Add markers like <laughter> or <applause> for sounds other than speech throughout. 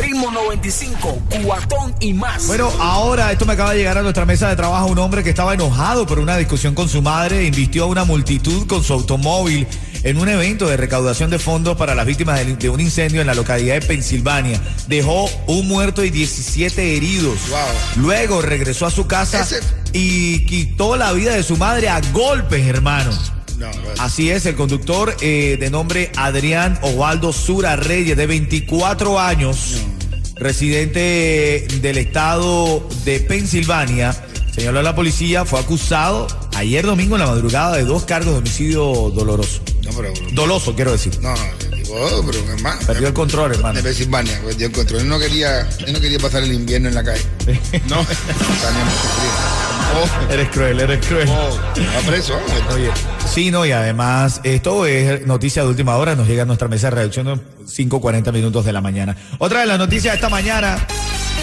Ritmo 95, cuatón y más. Bueno, ahora esto me acaba de llegar a nuestra mesa de trabajo un hombre que estaba enojado por una discusión con su madre, invistió a una multitud con su automóvil en un evento de recaudación de fondos para las víctimas de, de un incendio en la localidad de Pensilvania. Dejó un muerto y 17 heridos. Wow. Luego regresó a su casa Ese- y quitó la vida de su madre a golpes, hermano. No, no. Así es, el conductor eh, de nombre Adrián Osvaldo Sura Reyes, de 24 años, residente del estado de Pensilvania, señaló a la policía, fue acusado ayer domingo en la madrugada de dos cargos de homicidio doloroso. No, pero. Doloso, quiero decir. No, digo, oh, pero hermano. Perdió el control, hermano. De Pensilvania, perdió el control. Él no quería, él no quería pasar el invierno en la calle. <laughs> No. Frío. Eres cruel, eres cruel. Oh, va preso. hombre. Oye, sí, no, y además, esto es noticia de última hora, nos llega a nuestra mesa de redacción en 5.40 minutos de la mañana. Otra de las noticias de esta mañana,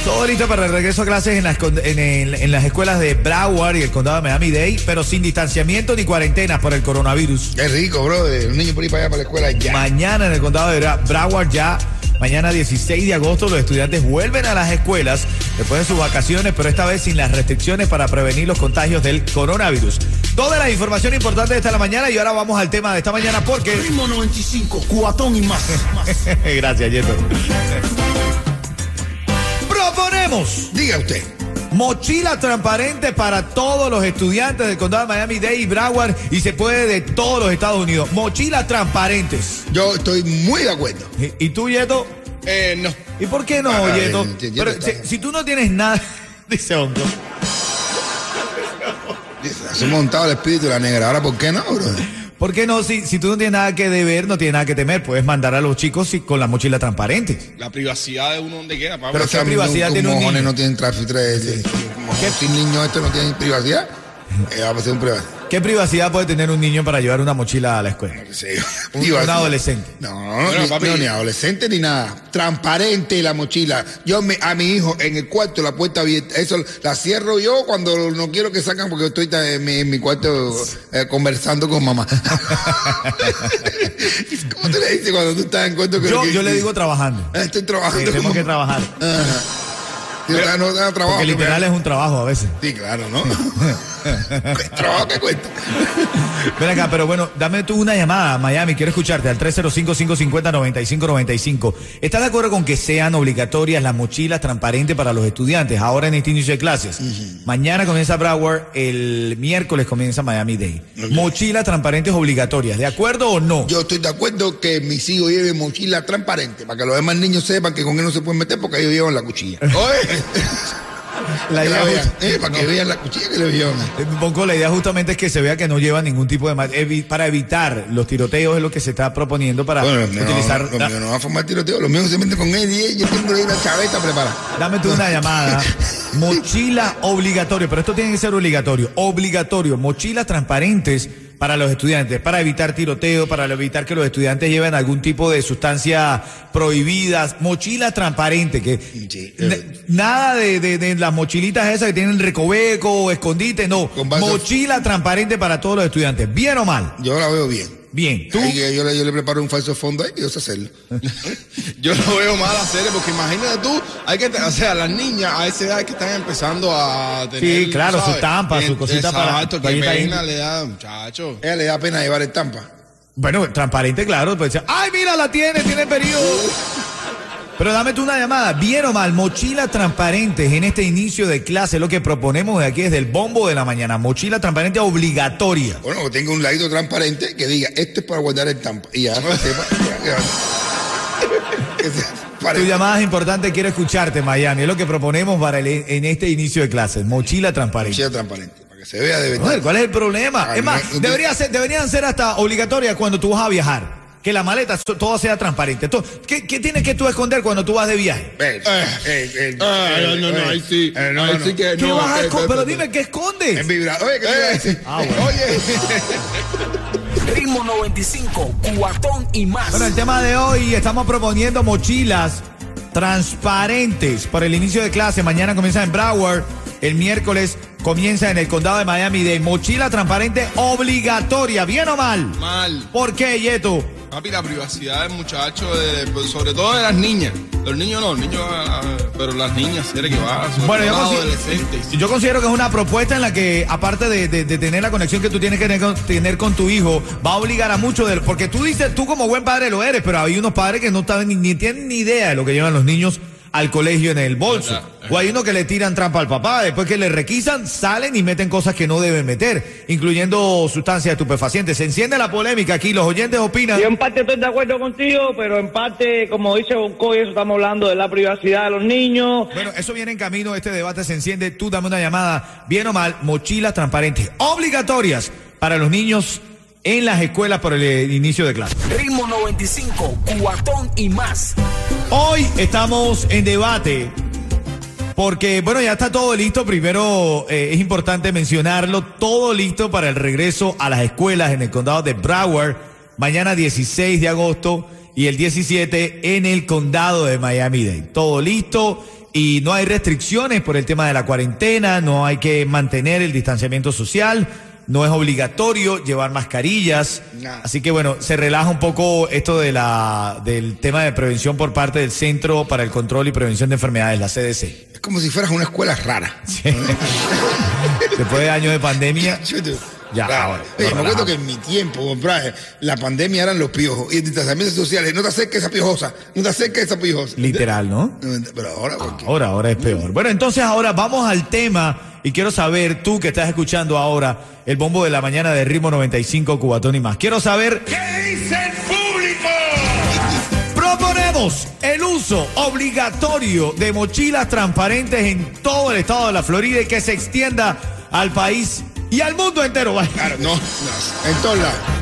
todo listo para el regreso a clases en las, en, el- en las escuelas de Broward y el condado de Miami-Dade, pero sin distanciamiento ni cuarentenas por el coronavirus. Qué rico, bro. Un niño por ir para allá para la escuela ya. Mañana en el condado de Broward ya, mañana 16 de agosto, los estudiantes vuelven a las escuelas después de sus vacaciones, pero esta vez sin las restricciones para prevenir los contagios del coronavirus. Toda la información importante de esta la mañana y ahora vamos al tema de esta mañana porque... Ritmo 95, cuatón y más. <laughs> Gracias, Yeto. Proponemos Diga usted. mochila transparente para todos los estudiantes del condado de Miami-Dade y Broward y se puede de todos los Estados Unidos. Mochilas transparentes. Yo estoy muy de acuerdo. ¿Y, y tú, Yeto? Eh, no. ¿Y por qué no, Ah, Yeto? Pero si, si tú no tienes nada, <laughs> dice Hongo. Se ha montado el espíritu de la negra. Ahora, ¿por qué no, bro? ¿Por qué no? Si, si tú no tienes nada que deber, no tienes nada que temer, puedes mandar a los chicos con la mochila transparente. La privacidad de uno donde quiera, papá. Pero ¿qué privacidad un- tiene un mojones niño? no tienen tráfico. Sin niños estos no tienen privacidad. Eh, va a ser un privacidad. ¿Qué privacidad puede tener un niño para llevar una mochila a la escuela? Sí. Un- adolescente. No, Bueno, ni, papi. no, ni adolescente ni nada. Transparente la mochila. Yo me, a mi hijo en el cuarto, la puerta abierta. Eso la cierro yo cuando no quiero que sacan porque estoy en mi, en mi cuarto eh, conversando con mamá. <laughs> ¿Cómo te le dices cuando tú estás en cuarto que Yo, que- yo le digo trabajando. Ah, Estoy trabajando tengo con que trabajar. Yo no, no, no, trabajo. Porque literal es un trabajo a veces. Sí, claro, ¿no? <laughs> trabajo que cuesta. Ven acá, pero bueno, dame tú una llamada, Miami, quiero escucharte al 305-550-9595. ¿Estás de acuerdo con que sean obligatorias las mochilas transparentes para los estudiantes ahora en este inicio de clases? Mañana comienza Broward, el miércoles comienza Miami Day. Mochilas transparentes obligatorias, ¿de acuerdo o no? Yo estoy de acuerdo que mis hijos lleven mochila transparente para que los demás niños sepan que con él no se pueden meter porque ellos llevan la cuchilla. <laughs> Oye, la idea la vean, eh, para que vean la cuchilla que le llevan. Eh, Ponco, la idea justamente es que se vea que no lleva ningún tipo de... evi- para evitar los tiroteos es lo que se está proponiendo para Bueno, utilizar... no, los míos no van a formar tiroteo, los míos se meten con él y él, yo tengo ahí una chaveta preparada. Dame tú una <laughs> llamada. Mochila obligatorio, pero esto tiene que ser obligatorio. Obligatorio. Mochilas transparentes para los estudiantes, para evitar tiroteo, para evitar que los estudiantes lleven algún tipo de sustancia prohibidas. Mochilas transparentes, que Sí, eh. nada de, de- de las mochilitas esas que tienen recoveco o escondite, no. Mochila transparente para todos los estudiantes. ¿Bien o mal? Yo la veo bien. Bien. ¿Tú? Ahí yo, le, yo le preparo un falso fondo ahí y yo sé hacerlo. <laughs> Yo lo veo mal hacer porque imagínate tú, hay que, o sea, las niñas a esa edad que están empezando a tener. Sí, claro, su tampa, su cosita para- Exacto, que toallita pena ahí. le da, muchacho. Ella le da pena llevar estampa. Bueno, transparente, claro. Pues, ¡Ay, mira, la tiene! Tiene periodo. <laughs> Pero dame tú una llamada. Bien o mal, mochilas transparentes en este inicio de clase. Lo que proponemos de aquí es del bombo de la mañana. Mochila transparente obligatoria. Bueno, que tenga un ladito transparente que diga, esto es para guardar estampa. Y ya no <laughs> sepa. Tu llamada es importante, quiero escucharte, Miami. Es lo que proponemos para el- en este inicio de clases. Mochila transparente. Mochila transparente, para que se vea de verdad. ¿cuál es el problema? Ay, es más, no, no, debería ser, deberían ser hasta obligatorias cuando tú vas a viajar. Que la maleta todo sea transparente. Todo- ¿Qué, qué tienes que tú esconder cuando tú vas de viaje? Eh, Ah, no, no, eh, ahí sí. eh, no, ahí no. sí que ¿Qué no. vas a Pero dime, ¿qué escondes? En vibrador. Oye, ¿qué te iba a decir? Ah, bueno. Oye. Ritmo 95, cuatón y más. Bueno, el tema de hoy, estamos proponiendo mochilas transparentes para el inicio de clase. Mañana comienza en Broward. El miércoles comienza en el condado de Miami de mochila transparente obligatoria, ¿bien o mal? Mal. ¿Por qué, Yeto? Papi, la privacidad del muchacho, de- pues, sobre todo de las niñas. Los niños no, los niños, ah, ah, pero las niñas, ¿quiere que va? Bueno, yo, consi- yo considero que es una propuesta en la que, aparte de, de- de tener la conexión que tú tienes que tener con, tu hijo, va a obligar a muchos de Porque tú dices, tú como buen padre lo eres, pero hay unos padres que no saben ni, ni tienen ni idea de lo que llevan los niños al colegio en el bolso. O hay unos que le tiran trampa al papá, después que le requisan, salen y meten cosas que no deben meter, incluyendo sustancias estupefacientes. Se enciende la polémica aquí, los oyentes opinan. Yo en parte estoy de acuerdo contigo, pero en parte, como dice Bonco, y eso estamos hablando de la privacidad de los niños. Bueno, eso viene en camino, este debate se enciende. Tú dame una llamada, bien o mal, mochilas transparentes, obligatorias para los niños en las escuelas por el eh, inicio de clase. Ritmo 95, cuatón y más. Hoy estamos en debate porque, bueno, ya está todo listo. Primero eh, es importante mencionarlo, todo listo para el regreso a las escuelas en el condado de Broward, mañana 16 de agosto y el 17 en el condado de Miami-Dade. Todo listo y no hay restricciones por el tema de la cuarentena, no hay que mantener el distanciamiento social. No es obligatorio llevar mascarillas. Así que bueno, se relaja un poco esto de la, del tema de prevención por parte del Centro para el Control y Prevención de Enfermedades, la CDC. Es como si fueras una escuela rara. Después de años de pandemia. <laughs> Ya, ahora, Oye, me acuerdo que en mi tiempo, compadre, la pandemia eran los piojos y el distanciamiento social. No te acerques a esa piojosa, no te acerques a esa piojosa. literal, ¿no? Pero ahora, ¿por qué? Ahora, ahora es peor. Bueno, entonces ahora vamos al tema y quiero saber, tú que estás escuchando ahora el bombo de la mañana de Ritmo 95, Cubatón y más. Quiero saber... ¿Qué dice el público? Proponemos el uso obligatorio de mochilas transparentes en todo el estado de la Florida y que se extienda al país y al mundo entero. <laughs> Claro, no, no, en todos lados.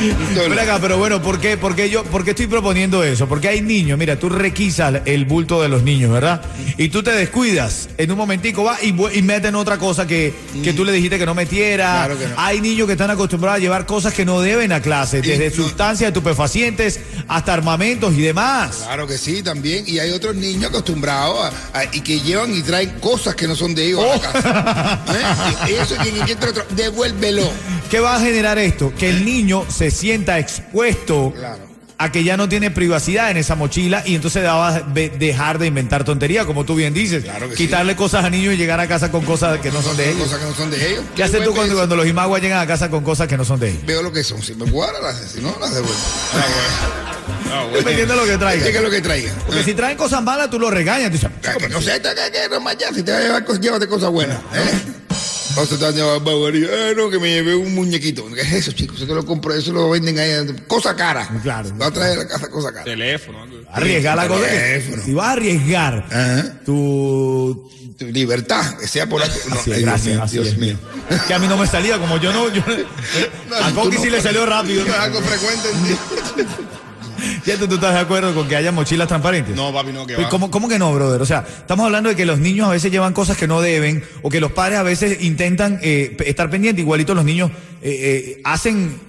Lados. acá, pero bueno, ¿por qué, por qué yo, por qué estoy proponiendo eso? Porque hay niños, mira, tú requisas el bulto de los niños, ¿verdad? Y tú te descuidas, en un momentico va y, y meten otra cosa que, que tú le dijiste que no metiera. Claro que no. Hay niños que están acostumbrados a llevar cosas que no deben a clase, Y desde no- sustancias estupefacientes hasta armamentos y demás. Claro que sí, también. Y hay otros niños acostumbrados a, a- y que llevan y traen cosas que no son de ellos a la casa. <laughs> ¿Eh? Y eso quien encuentra otro, devuélvelo. ¿Qué va a generar esto? Que el niño se sienta expuesto Claro. a que ya no tiene privacidad en esa mochila y entonces va a dejar de inventar tonterías, como tú bien dices. Claro que sí. Quitarle cosas a niños y llegar a casa con cosas que no son de ellos. Cosas que no son de ellos. ¿Qué haces tú cuando, los imaguas llegan a casa con cosas que no son de ellos? Veo lo que son. Si me cuadra, las si no, las devuelvo. Ah, bueno. Dependiendo de lo que ¿Qué traigan. es lo que traiga? Porque si traen cosas malas, tú lo regañas. Tú dices, no sé, que, no más ya, si te vas a llevar cosas, llévate cosas buenas. ¿eh? A. Eh, no, que me llevé un muñequito. ¿Qué es eso, chicos? Eso que lo compro, eso lo venden ahí. Cosa cara. Claro. Va a traer a la casa cosa cara. Teléfono. arriesgar la cosa. Si vas a arriesgar Ajá. tu... Tu libertad, que sea por la. No, Así es, ay, Dios gracias, así Dios es. mío. Que a mí no me salía, como yo no... Yo, <laughs> a tú Coqui no sí le salió rápido. No es algo frecuente. ¿Ya tú, tú estás de acuerdo con que haya mochilas transparentes? No, papi, no, que Pero va. ¿Cómo, ¿Cómo que no, brother? O sea, estamos hablando de que los niños a veces llevan cosas que no deben o que los padres a veces intentan eh, estar pendientes. Igualito los niños eh, eh, hacen,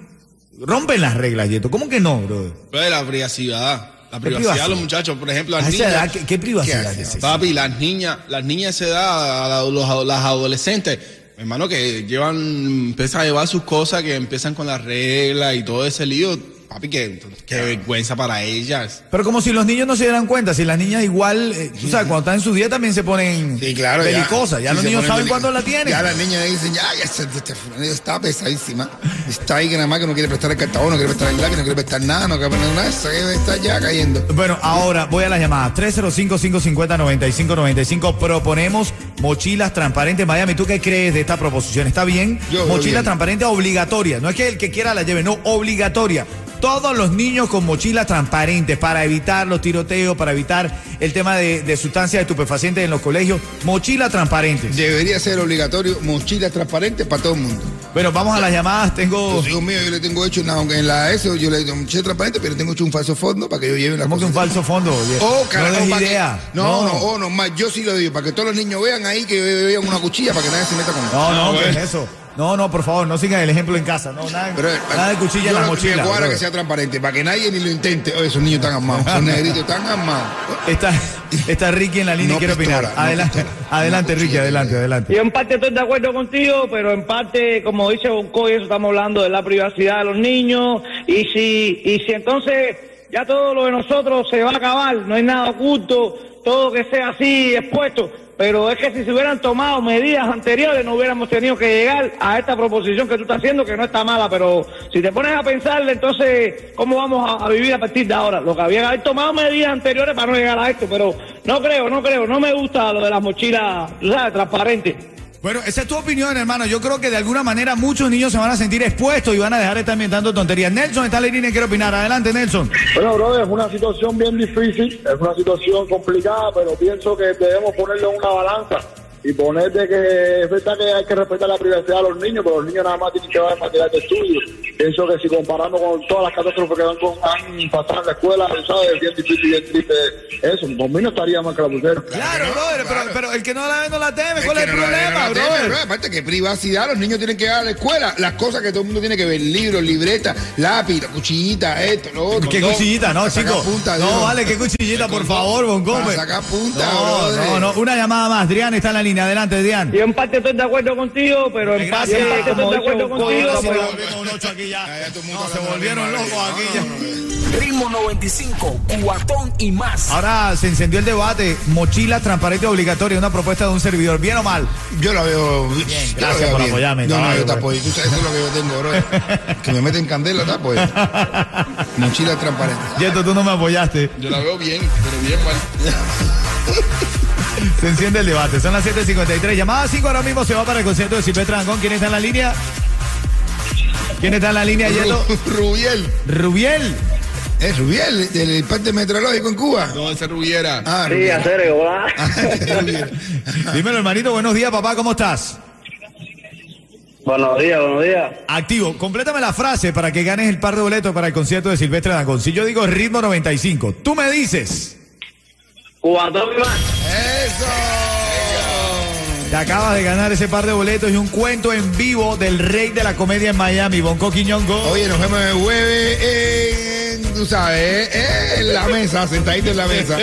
rompen las reglas, Yeto. ¿Cómo que no, brother? Pues la privacidad. La ¿Qué privacidad de los muchachos, por ejemplo, las niñas. edad, ¿qué, qué privacidad ¿Qué es? Papi, las niñas, las niñas de esa edad, los, las adolescentes, hermano, que llevan, empiezan a llevar sus cosas, que empiezan con las reglas y todo ese lío. Papi, qué, qué vergüenza para ellas. Pero como si los niños no se dieran cuenta, si las niñas igual, eh, tú sabes, cuando están en su día también se ponen Sí, claro. ya. belicosas. Ya, Sí, los niños saben cuándo la tienen. Ya las niñas dicen, ya, ya, esta fulanita está pesadísima. Está ahí que nada más que no quiere prestar el cartabón, no quiere prestar el lápiz, no quiere prestar nada, no quiere poner nada. Está ya cayendo. Bueno, ahora voy a las llamadas. 305-550-9595. Proponemos mochilas transparentes. Miami, ¿tú qué crees de esta proposición? ¿Está bien? Yo Mochila bien. transparente obligatoria. No es que el que quiera la lleve, no, obligatoria. Todos los niños con mochilas transparentes para evitar los tiroteos, para evitar el tema de, de sustancias estupefacientes en los colegios. Mochilas transparentes. Debería ser obligatorio mochilas transparentes para todo el mundo. Bueno, vamos a las llamadas. Tengo. Los hijos míos yo le tengo hecho, una- aunque en la ESO yo le tengo mochila transparente, pero tengo hecho un falso fondo para que ellos lleven la ¿Cómo que un falso fondo? Oh, no carajo, que- idea. no, no, oh, no, más, yo sí lo digo, para que todos los niños vean ahí que vean una cuchilla para que nadie se meta con No, no, Ah, ¿qué bueno. es eso? No, no, por favor, no sigan el ejemplo en casa. No, nada, Pero, nada de cuchilla yo en la mochila. cuadra que sea transparente, para que nadie ni lo intente. Oye, esos niños están armados, esos <laughs> negritos están armados. Está, está Ricky en la línea y No quiere opinar. no adelante, adelante, Ricky, cuchilla. adelante, adelante. Yo en parte estoy de acuerdo contigo, pero en parte, como dice Bonco, y eso estamos hablando de la privacidad de los niños. Y si, y si entonces ya todo lo de nosotros se va a acabar, no hay nada oculto, todo que sea así expuesto. Pero es que si se hubieran tomado medidas anteriores, no hubiéramos tenido que llegar a esta proposición que tú estás haciendo, que no está mala. Pero si te pones a pensarle, entonces, ¿cómo vamos a, vivir a partir de ahora? Lo que había que haber tomado medidas anteriores para no llegar a esto. Pero no creo, no creo, no me gusta lo de las mochilas, sabes, transparentes. Bueno, esa es tu opinión, hermano. Yo creo que de alguna manera muchos niños se van a sentir expuestos y van a dejar de estar inventando tonterías. Nelson está la línea y opinar. Adelante, Nelson. Bueno, brother, es una situación bien difícil, es una situación complicada, pero pienso que debemos ponerlo en una balanza y poner de que es verdad que hay que respetar la privacidad de los niños, pero los niños nada más tienen que ver material de estudio. Pienso que si comparamos con todas las catástrofes que han, pasado en la escuela, ¿sabes? Es bien difícil y bien triste eso. Por mí no estaría más que la pusieron. Claro, no, brother, claro. Pero, pero el que no la ve no la teme. ¿Cuál es el no problema, no la teme, brother? bro. Aparte que privacidad, los niños tienen que ir a la escuela. Las cosas que todo el mundo tiene que ver, libros, libretas, lápiz, cuchillita, esto, lo otro. ¿Qué cuchillita? No, chico. punta, no, vale, qué cuchillita, por favor, Bon Para Gómez. sacar punta, No, brother. no, no. Una llamada más. Adrián está en la línea. Adelante, Adrián. Yo en parte estoy de acuerdo contigo, pero en parte, estoy de acuerdo contigo. Aquí ya. Ya, ya mundo No, se volvieron locos aquí no, ya. no, no. Ritmo 95, cuatón y más. Ahora se encendió el debate. Mochila transparente obligatoria, una propuesta de un servidor. ¿Bien o mal? Yo la veo. la gracias veo por bien. apoyarme, No, no, yo te pues. apoyo. Tú sabes eso es lo que yo tengo, bro. <laughs> que me meten candela, te apoyo. Mochila transparente. Yeto, tú no me apoyaste. Yo la veo bien, pero bien mal. Se enciende el debate. Son las 7.53. Llamada 5 ahora mismo se va para el concierto de Silvestre Dangón. ¿Quién está en la línea? ¿Quién está en la línea, Yeto? Ru- <laughs> Rubiel. Rubiel. Es Rubiel, del parte meteorológico en Cuba. No, ese Rubiera. Ah, Sí, a serio, ¿verdad? Ah. Dímelo, hermanito. Buenos días, papá. ¿Cómo estás? buenos días, buenos días. Activo. Complétame la frase para que ganes el par de boletos para el concierto de Silvestre Dangón. Si yo digo ritmo 95, tú me dices. Cubatón y más. Eso. Te acabas de ganar ese par de boletos y un cuento en vivo del rey de la comedia en Miami, Bonco Quiñongo. Oye, nos vemos el jueves en, tú sabes, en la mesa, sentadito en la mesa.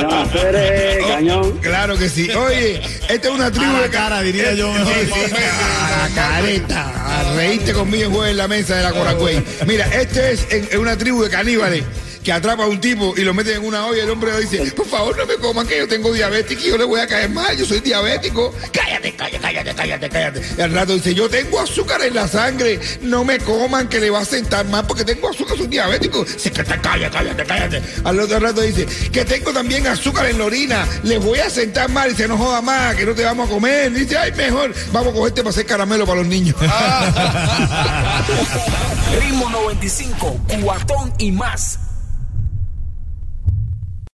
No, tú eres cañón. Claro que sí. Oye, esta es una tribu A la de cara, diría yo, mejor. Sí, sí, a la careta. A reírte conmigo el jueves en la mesa de la Coracüey. Mira, este es en, en una tribu de caníbales que atrapa a un tipo y lo meten en una olla y el hombre le dice, por favor no me coman que yo tengo diabetes y yo le voy a caer mal, yo soy diabético. Cállate, cállate, cállate, cállate, cállate. Y al rato dice, yo tengo azúcar en la sangre, no me coman que le va a sentar mal porque tengo azúcar, soy diabético. Dice que te cállate, cállate, cállate. Al otro rato dice, que tengo también azúcar en la orina, les voy a sentar mal y se no joda más, que no te vamos a comer. Dice, ay, mejor, vamos a cogerte para hacer caramelo para los niños. <laughs> Ritmo 95, cuatón y más.